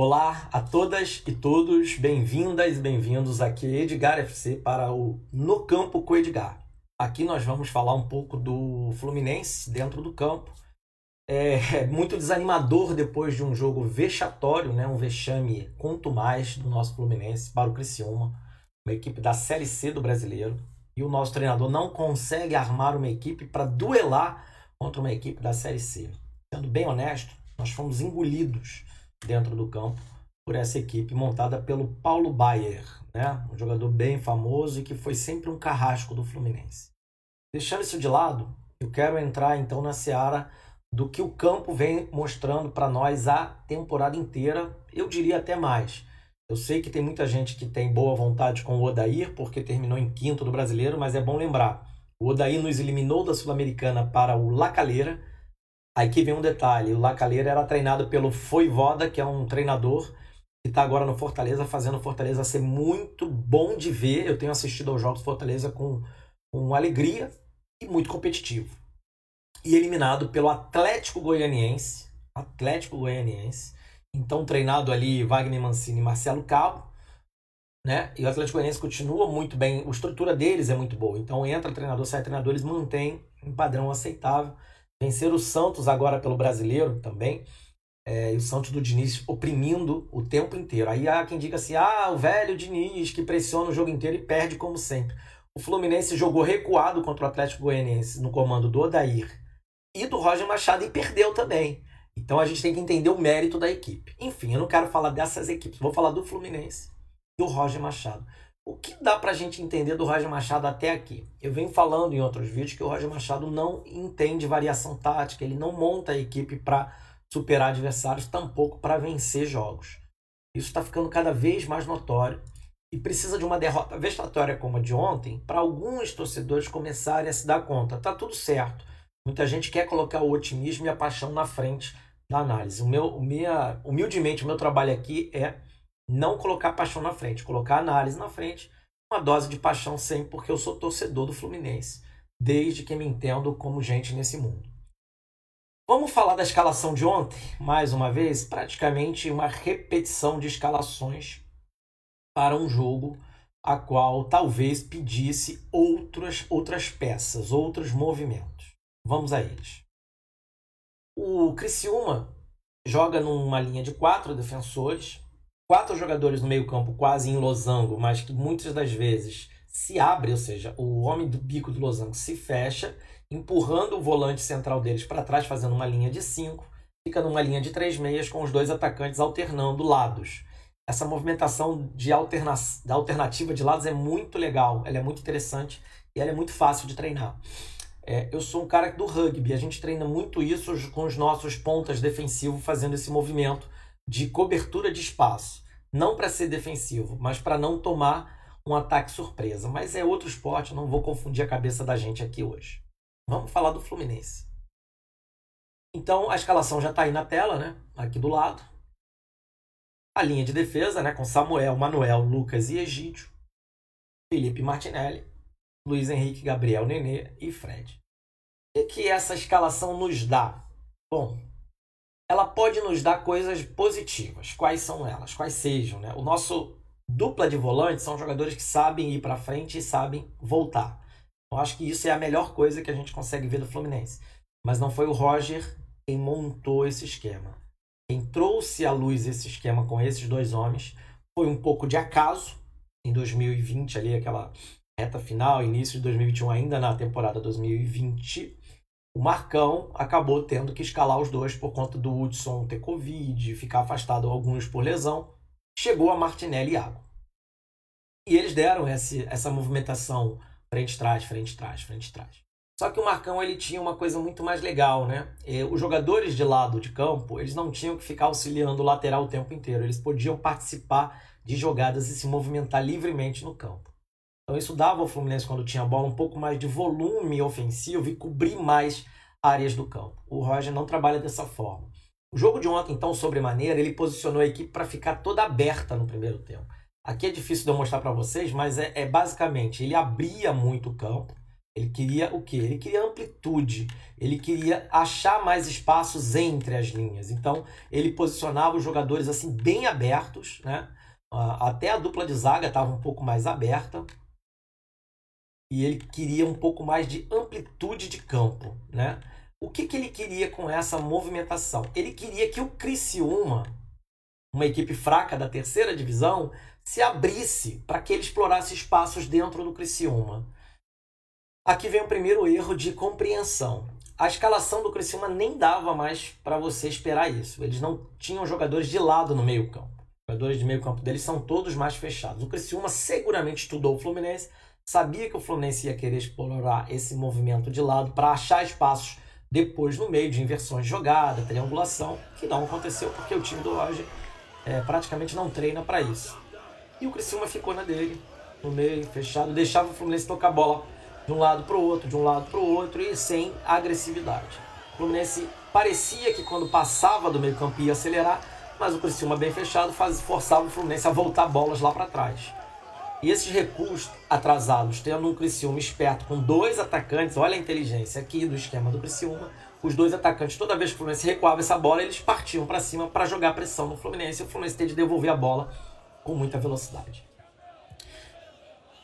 Olá a todas e todos, bem-vindas e bem-vindos aqui Edgar FC para o No Campo com Edgar. Aqui nós vamos falar um pouco do Fluminense dentro do campo. É muito desanimador depois de um jogo vexatório, né? um vexame quanto mais do nosso Fluminense para o Criciúma, uma equipe da Série C do Brasileiro. E o nosso treinador não consegue armar uma equipe para duelar contra uma equipe da Série C. Sendo bem honesto, nós fomos engolidos dentro do campo por essa equipe montada pelo Paulo Baier, né? um jogador bem famoso e que foi sempre um carrasco do Fluminense. Deixando isso de lado, eu quero entrar então na seara do que o campo vem mostrando para nós a temporada inteira, eu diria até mais. Eu sei que tem muita gente que tem boa vontade com o Odair, porque terminou em quinto do brasileiro, mas é bom lembrar: o Odair nos eliminou da Sul-Americana para o Lacaleira. Aí que vem um detalhe: o Lacaleira era treinado pelo Foivoda, que é um treinador que está agora no Fortaleza, fazendo Fortaleza ser muito bom de ver. Eu tenho assistido aos jogos Fortaleza com, com alegria e muito competitivo e eliminado pelo Atlético Goianiense. Atlético Goianiense. Então, treinado ali Wagner Mancini e Marcelo Cabo. Né? E o Atlético Goianiense continua muito bem, a estrutura deles é muito boa. Então, entra treinador, sai treinador, eles mantêm um padrão aceitável. Vencer o Santos agora pelo brasileiro também. É, e o Santos do Diniz oprimindo o tempo inteiro. Aí há quem diga assim: ah, o velho Diniz que pressiona o jogo inteiro e perde como sempre. O Fluminense jogou recuado contra o Atlético Goianiense no comando do Odair e do Roger Machado e perdeu também. Então a gente tem que entender o mérito da equipe. Enfim, eu não quero falar dessas equipes, vou falar do Fluminense e do Roger Machado. O que dá pra gente entender do Roger Machado até aqui? Eu venho falando em outros vídeos que o Roger Machado não entende variação tática, ele não monta a equipe para superar adversários, tampouco para vencer jogos. Isso está ficando cada vez mais notório e precisa de uma derrota vexatória como a de ontem para alguns torcedores começarem a se dar conta. Tá tudo certo. Muita gente quer colocar o otimismo e a paixão na frente da análise. O meu, o minha, humildemente, o meu trabalho aqui é não colocar paixão na frente, colocar análise na frente, uma dose de paixão sempre, porque eu sou torcedor do Fluminense, desde que me entendo como gente nesse mundo. Vamos falar da escalação de ontem, mais uma vez, praticamente uma repetição de escalações para um jogo a qual talvez pedisse outras outras peças, outros movimentos. Vamos a eles. O Criciúma joga numa linha de quatro defensores, quatro jogadores no meio-campo quase em losango, mas que muitas das vezes se abre, ou seja, o homem do bico do losango se fecha, empurrando o volante central deles para trás, fazendo uma linha de cinco, fica numa linha de três meias com os dois atacantes alternando lados. Essa movimentação de, alterna de alternativa de lados é muito legal, ela é muito interessante e ela é muito fácil de treinar. É, eu sou um cara do rugby, a gente treina muito isso com os nossos pontas defensivos fazendo esse movimento de cobertura de espaço. Não para ser defensivo, mas para não tomar um ataque surpresa. Mas é outro esporte, não vou confundir a cabeça da gente aqui hoje. Vamos falar do Fluminense. Então a escalação já está aí na tela, né? Aqui do lado. A linha de defesa, né? Com Samuel, Manuel, Lucas e Egídio. Felipe Martinelli, Luiz Henrique, Gabriel Nenê e Fred. O que essa escalação nos dá? Bom, ela pode nos dar coisas positivas. Quais são elas? Quais sejam? Né? O nosso dupla de volantes são jogadores que sabem ir para frente e sabem voltar. Eu acho que isso é a melhor coisa que a gente consegue ver do Fluminense. Mas não foi o Roger quem montou esse esquema. Quem trouxe à luz esse esquema com esses dois homens foi um pouco de acaso. Em 2020, ali, aquela reta final, início de 2021, ainda na temporada 2020, o Marcão acabou tendo que escalar os dois por conta do Hudson ter Covid, ficar afastado alguns por lesão. Chegou a Martinelli e Iago. E eles deram esse, essa movimentação frente-trás, frente-trás, frente-trás. Só que o Marcão ele tinha uma coisa muito mais legal, né? E os jogadores de lado de campo, eles não tinham que ficar auxiliando o lateral o tempo inteiro. Eles podiam participar de jogadas e se movimentar livremente no campo. Então isso dava ao Fluminense, quando tinha a bola, um pouco mais de volume ofensivo e cobrir mais áreas do campo. O Roger não trabalha dessa forma. O jogo de ontem, então, sobremaneira, ele posicionou a equipe para ficar toda aberta no primeiro tempo. Aqui é difícil de eu mostrar para vocês, mas é, é, basicamente, ele abria muito o campo, Ele queria o quê? Ele queria amplitude. Ele queria achar mais espaços entre as linhas. Então, ele posicionava os jogadores assim bem abertos, né? Até a dupla de zaga estava um pouco mais aberta. E ele queria um pouco mais de amplitude de campo, né? O que, que ele queria com essa movimentação? Ele queria que o Criciúma, uma equipe fraca da terceira divisão, se abrisse para que ele explorasse espaços dentro do Criciúma. Aqui vem o primeiro erro de compreensão. A escalação do Criciúma nem dava mais para você esperar isso. Eles não tinham jogadores de lado no meio-campo. Os jogadores de meio-campo deles são todos mais fechados. O Criciúma seguramente estudou o Fluminense, sabia que o Fluminense ia querer explorar esse movimento de lado para achar espaços depois, no meio de inversões de jogada, triangulação, que não aconteceu porque o time do Roger é, praticamente não treina para isso. E o Criciúma ficou na dele, no meio, fechado, deixava o Fluminense tocar a bola de um lado para o outro, de um lado para o outro e sem agressividade. O Fluminense parecia que quando passava do meio campo ia acelerar, mas o Criciúma bem fechado faz, forçava o Fluminense a voltar bolas lá para trás. E esses recursos atrasados, tendo um Criciúma esperto com dois atacantes, olha a inteligência aqui do esquema do Criciúma, os dois atacantes, toda vez que o Fluminense recuava essa bola, eles partiam para cima para jogar pressão no Fluminense e o Fluminense tem de devolver a bola com muita velocidade.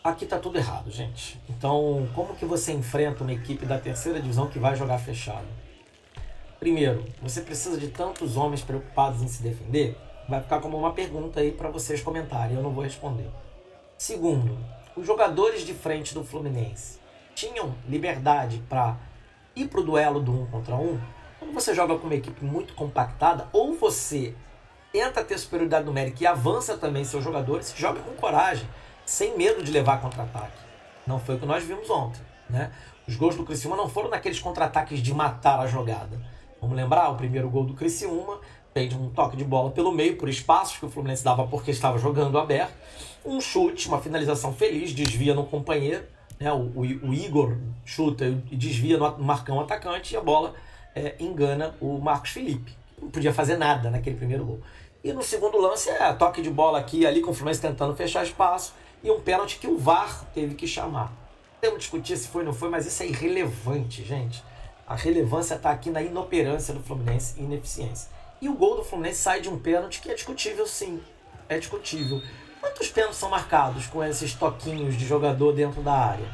Aqui tá tudo errado, gente. Então, como que você enfrenta uma equipe da terceira divisão que vai jogar fechado? Primeiro, você precisa de tantos homens preocupados em se defender? Vai ficar como uma pergunta aí para vocês comentarem, eu não vou responder. Segundo, os jogadores de frente do Fluminense tinham liberdade para ir para o duelo do um contra um. Quando você joga com uma equipe muito compactada, ou você tenta ter superioridade numérica e avança também seus jogadores, joga com coragem, sem medo de levar contra-ataque. Não foi o que nós vimos ontem. Né? Os gols do Criciúma não foram naqueles contra-ataques de matar a jogada. Vamos lembrar, o primeiro gol do Criciúma de um toque de bola pelo meio, por espaços que o Fluminense dava porque estava jogando aberto um chute, uma finalização feliz, desvia no companheiro, né? o, o, o Igor chuta e desvia no Marcão atacante e a bola é, engana o Marcos Felipe. Não podia fazer nada naquele primeiro gol. E no segundo lance é toque de bola aqui ali com o Fluminense tentando fechar espaço e um pênalti que o VAR teve que chamar. Temos discutir se foi ou não foi, mas isso é irrelevante, gente. A relevância está aqui na inoperância do Fluminense e ineficiência. E o gol do Fluminense sai de um pênalti que é discutível, sim. É discutível. Quantos pênaltis são marcados com esses toquinhos de jogador dentro da área?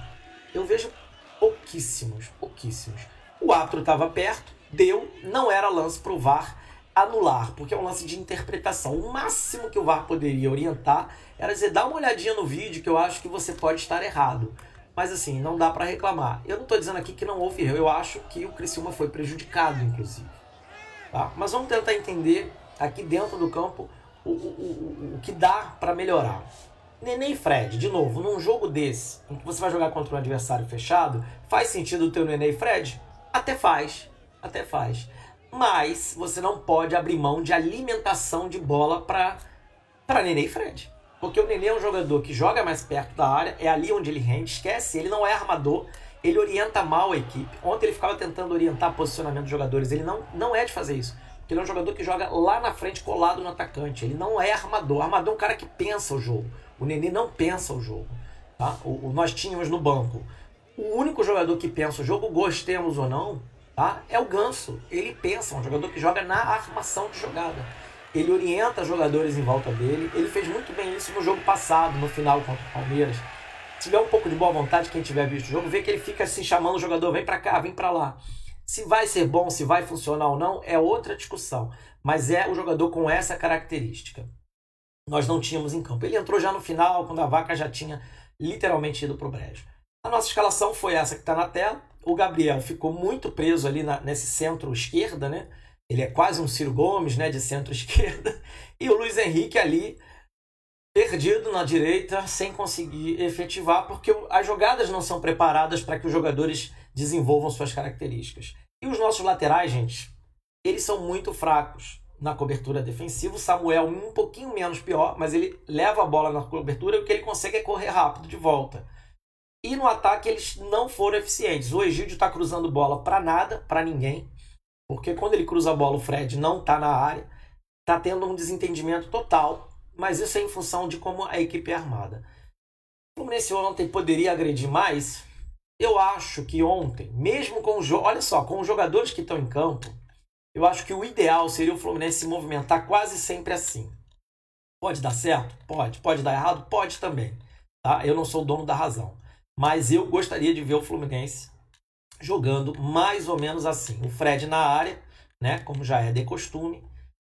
Eu vejo pouquíssimos, pouquíssimos. O árbitro estava perto, deu, não era lance para o VAR anular, porque é um lance de interpretação. O máximo que o VAR poderia orientar era dizer, dá uma olhadinha no vídeo que eu acho que você pode estar errado. Mas assim, não dá para reclamar. Eu não estou dizendo aqui que não houve erro, eu acho que o Criciúma foi prejudicado, inclusive. Tá? Mas vamos tentar entender aqui dentro do campo o, o, o, que dá para melhorar. Neném Fred, de novo, num jogo desse, em que você vai jogar contra um adversário fechado, faz sentido o teu Neném Fred? Até faz, até faz. Mas você não pode abrir mão de alimentação de bola para Neném Fred. Porque o Nenê é um jogador que joga mais perto da área, é ali onde ele rende, esquece, ele não é armador, ele orienta mal a equipe. Ontem ele ficava tentando orientar posicionamento dos jogadores, ele não, não é de fazer isso ele é um jogador que joga lá na frente, colado no atacante. Ele não é armador. Armador é um cara que pensa o jogo. O Nenê não pensa o jogo. Tá? O, o, nós tínhamos no banco. O único jogador que pensa o jogo, gostemos ou não, tá? é o Ganso. Ele pensa, é um jogador que joga na armação de jogada. Ele orienta jogadores em volta dele. Ele fez muito bem isso no jogo passado, no final contra o Palmeiras. Tiver um pouco de boa vontade, quem tiver visto o jogo, vê que ele fica assim chamando o jogador, vem para cá, vem para lá. Se vai ser bom, se vai funcionar ou não, é outra discussão. Mas é o jogador com essa característica. Nós não tínhamos em campo. Ele entrou já no final, quando a vaca já tinha literalmente ido para o brejo. A nossa escalação foi essa que está na tela. O Gabriel ficou muito preso ali na, nesse centro esquerda, né? Ele é quase um Ciro Gomes, né? De centro esquerda. E o Luiz Henrique ali perdido na direita, sem conseguir efetivar, porque as jogadas não são preparadas para que os jogadores desenvolvam suas características. E os nossos laterais, gente, eles são muito fracos na cobertura defensiva. O Samuel um pouquinho menos pior, mas ele leva a bola na cobertura e o que ele consegue é correr rápido de volta. E no ataque eles não foram eficientes. O Egídio está cruzando bola para nada, para ninguém, porque quando ele cruza a bola o Fred não está na área, está tendo um desentendimento total. Mas isso é em função de como a equipe é armada. O Fluminense ontem poderia agredir mais? Eu acho que ontem, mesmo com o olha só, com os jogadores que estão em campo, eu acho que o ideal seria o Fluminense se movimentar quase sempre assim. Pode dar certo? Pode. Pode dar errado? Pode também. Tá? Eu não sou o dono da razão. Mas eu gostaria de ver o Fluminense jogando mais ou menos assim. O Fred na área, né, como já é de costume.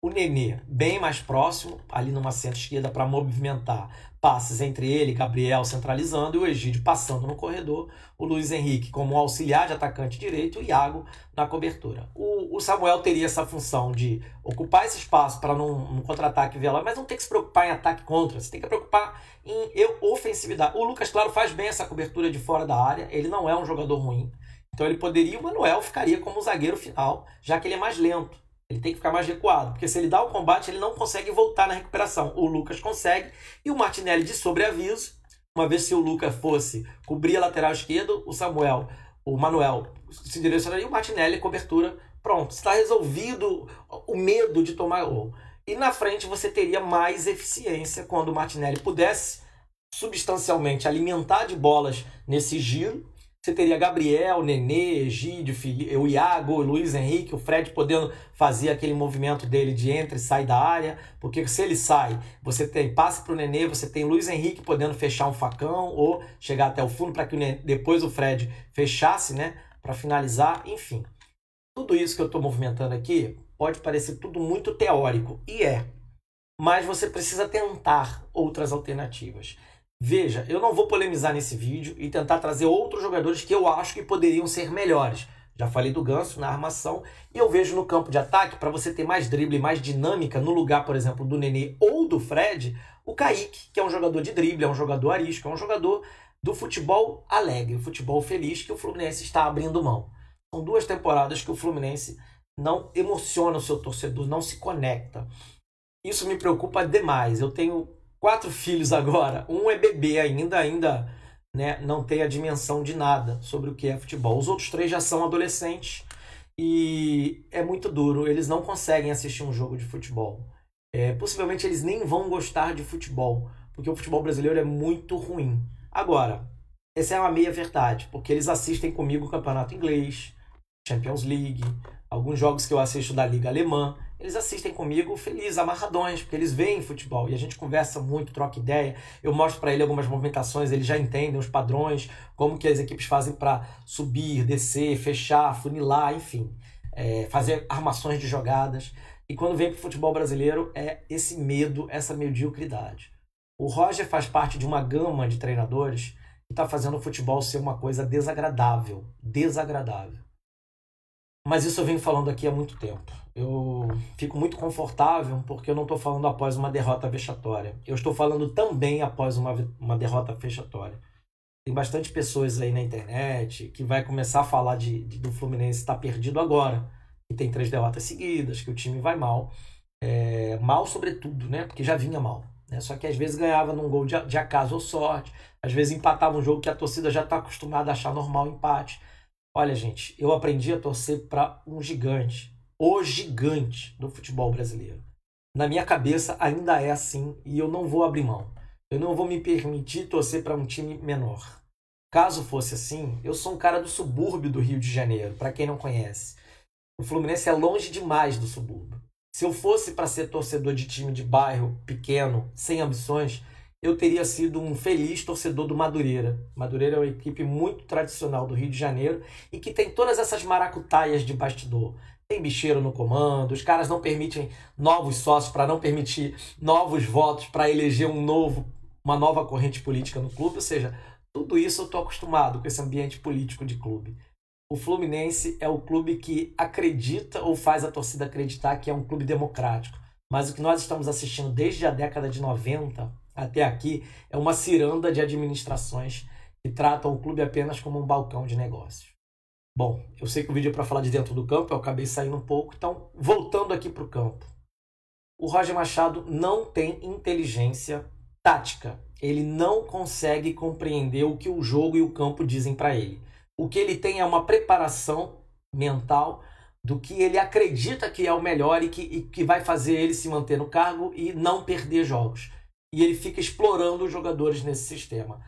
O Nenê bem mais próximo, ali numa centro-esquerda para movimentar passes entre ele Gabriel centralizando e o Egídio passando no corredor. O Luiz Henrique como auxiliar de atacante direito e o Iago na cobertura. O, o Samuel teria essa função de ocupar esse espaço para não contra-ataque veloz, mas não tem que se preocupar em ataque contra. Você tem que preocupar em eu, ofensividade. O Lucas, claro, faz bem essa cobertura de fora da área. Ele não é um jogador ruim. Então ele poderia, o Manuel ficaria como zagueiro final, já que ele é mais lento. Ele tem que ficar mais recuado, porque se ele dá o combate, ele não consegue voltar na recuperação. O Lucas consegue e o Martinelli de sobreaviso. Uma vez se o Lucas fosse cobrir a lateral esquerda, o Samuel, o Manuel se direcionaria e o Martinelli cobertura. Pronto, está resolvido o medo de tomar gol. E na frente você teria mais eficiência quando o Martinelli pudesse substancialmente alimentar de bolas nesse giro você teria Gabriel, Nenê, Egídio, o Iago, o Luiz Henrique, o Fred podendo fazer aquele movimento dele de entra e sai da área, porque se ele sai, você tem passe para o Nenê, você tem Luiz Henrique podendo fechar um facão ou chegar até o fundo para que o Nenê, depois o Fred fechasse, né, para finalizar, enfim. Tudo isso que eu estou movimentando aqui pode parecer tudo muito teórico, e é, mas você precisa tentar outras alternativas. Veja, eu não vou polemizar nesse vídeo e tentar trazer outros jogadores que eu acho que poderiam ser melhores. Já falei do Ganso na armação e eu vejo no campo de ataque, para você ter mais drible, mais dinâmica, no lugar, por exemplo, do Nenê ou do Fred, o Kaique, que é um jogador de drible, é um jogador arisco, é um jogador do futebol alegre, futebol feliz que o Fluminense está abrindo mão. São duas temporadas que o Fluminense não emociona o seu torcedor, não se conecta. Isso me preocupa demais. Eu tenho quatro filhos agora. Um é bebê ainda, ainda né, não tem a dimensão de nada sobre o que é futebol. Os outros três já são adolescentes e é muito duro. Eles não conseguem assistir um jogo de futebol. É, possivelmente eles nem vão gostar de futebol, porque o futebol brasileiro é muito ruim. Agora, essa é uma meia verdade, porque eles assistem comigo o campeonato inglês, Champions League, alguns jogos que eu assisto da Liga Alemã eles assistem comigo felizes, amarradões, porque eles veem futebol e a gente conversa muito, troca ideia. Eu mostro para ele algumas movimentações, eles já entendem os padrões, como que as equipes fazem para subir, descer, fechar, funilar, enfim, é, fazer armações de jogadas. E quando vem para o futebol brasileiro é esse medo, essa mediocridade. O Roger faz parte de uma gama de treinadores que está fazendo o futebol ser uma coisa desagradável, desagradável. Mas isso eu venho falando aqui há muito tempo. Eu fico muito confortável porque eu não estou falando após uma derrota vexatória. Eu estou falando também após uma, uma derrota vexatória. Tem bastante pessoas aí na internet que vai começar a falar de, de do Fluminense estar tá perdido agora, que tem três derrotas seguidas, que o time vai mal. É, mal sobretudo, né? Porque já vinha mal. Né? Só que às vezes ganhava num gol de, de acaso ou sorte, às vezes empatava um jogo que a torcida já está acostumada a achar normal empate. Olha, gente, eu aprendi a torcer para um gigante, o gigante do futebol brasileiro. Na minha cabeça ainda é assim e eu não vou abrir mão. Eu não vou me permitir torcer para um time menor. Caso fosse assim, eu sou um cara do subúrbio do Rio de Janeiro, para quem não conhece. O Fluminense é longe demais do subúrbio. Se eu fosse para ser torcedor de time de bairro pequeno, sem ambições, eu teria sido um feliz torcedor do Madureira. Madureira é uma equipe muito tradicional do Rio de Janeiro e que tem todas essas maracutaias de bastidor. Tem bicheiro no comando, os caras não permitem novos sócios para não permitir novos votos para eleger um novo, uma nova corrente política no clube. Ou seja, tudo isso eu estou acostumado com esse ambiente político de clube. O Fluminense é o clube que acredita ou faz a torcida acreditar que é um clube democrático. Mas o que nós estamos assistindo desde a década de 90 até aqui é uma ciranda de administrações que tratam o clube apenas como um balcão de negócios. Bom, eu sei que o vídeo é para falar de dentro do campo, eu acabei saindo um pouco, então voltando aqui para o campo. O Roger Machado não tem inteligência tática. Ele não consegue compreender o que o jogo e o campo dizem para ele. O que ele tem é uma preparação mental do que ele acredita que é o melhor e que, e que vai fazer ele se manter no cargo e não perder jogos e ele fica explorando os jogadores nesse sistema.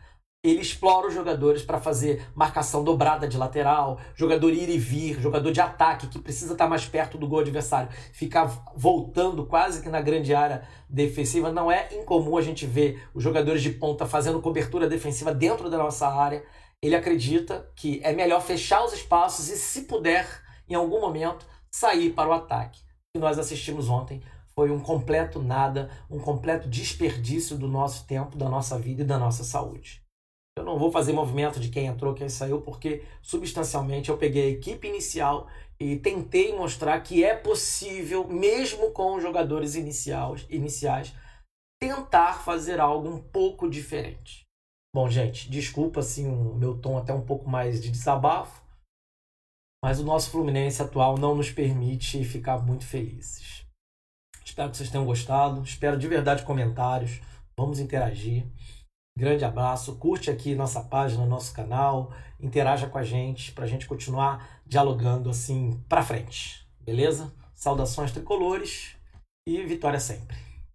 Ele explora os jogadores para fazer marcação dobrada de lateral, jogador ir e vir, jogador de ataque que precisa estar mais perto do gol adversário, ficar voltando quase que na grande área defensiva. Não é incomum a gente ver os jogadores de ponta fazendo cobertura defensiva dentro da nossa área. Ele acredita que é melhor fechar os espaços e, se puder, em algum momento, sair para o ataque. O que nós assistimos ontem foi um completo nada, um completo desperdício do nosso tempo, da nossa vida e da nossa saúde. Eu não vou fazer movimento de quem entrou, quem saiu, porque substancialmente eu peguei a equipe inicial e tentei mostrar que é possível, mesmo com os jogadores iniciais, iniciais tentar fazer algo um pouco diferente. Bom, gente, desculpa assim o meu tom até um pouco mais de desabafo, mas o nosso Fluminense atual não nos permite ficar muito felizes. Espero que vocês tenham gostado, espero de verdade comentários, vamos interagir. Grande abraço, curte aqui nossa página, nosso canal, interaja com a gente para a gente continuar dialogando assim para frente, beleza? Saudações tricolores e vitória sempre.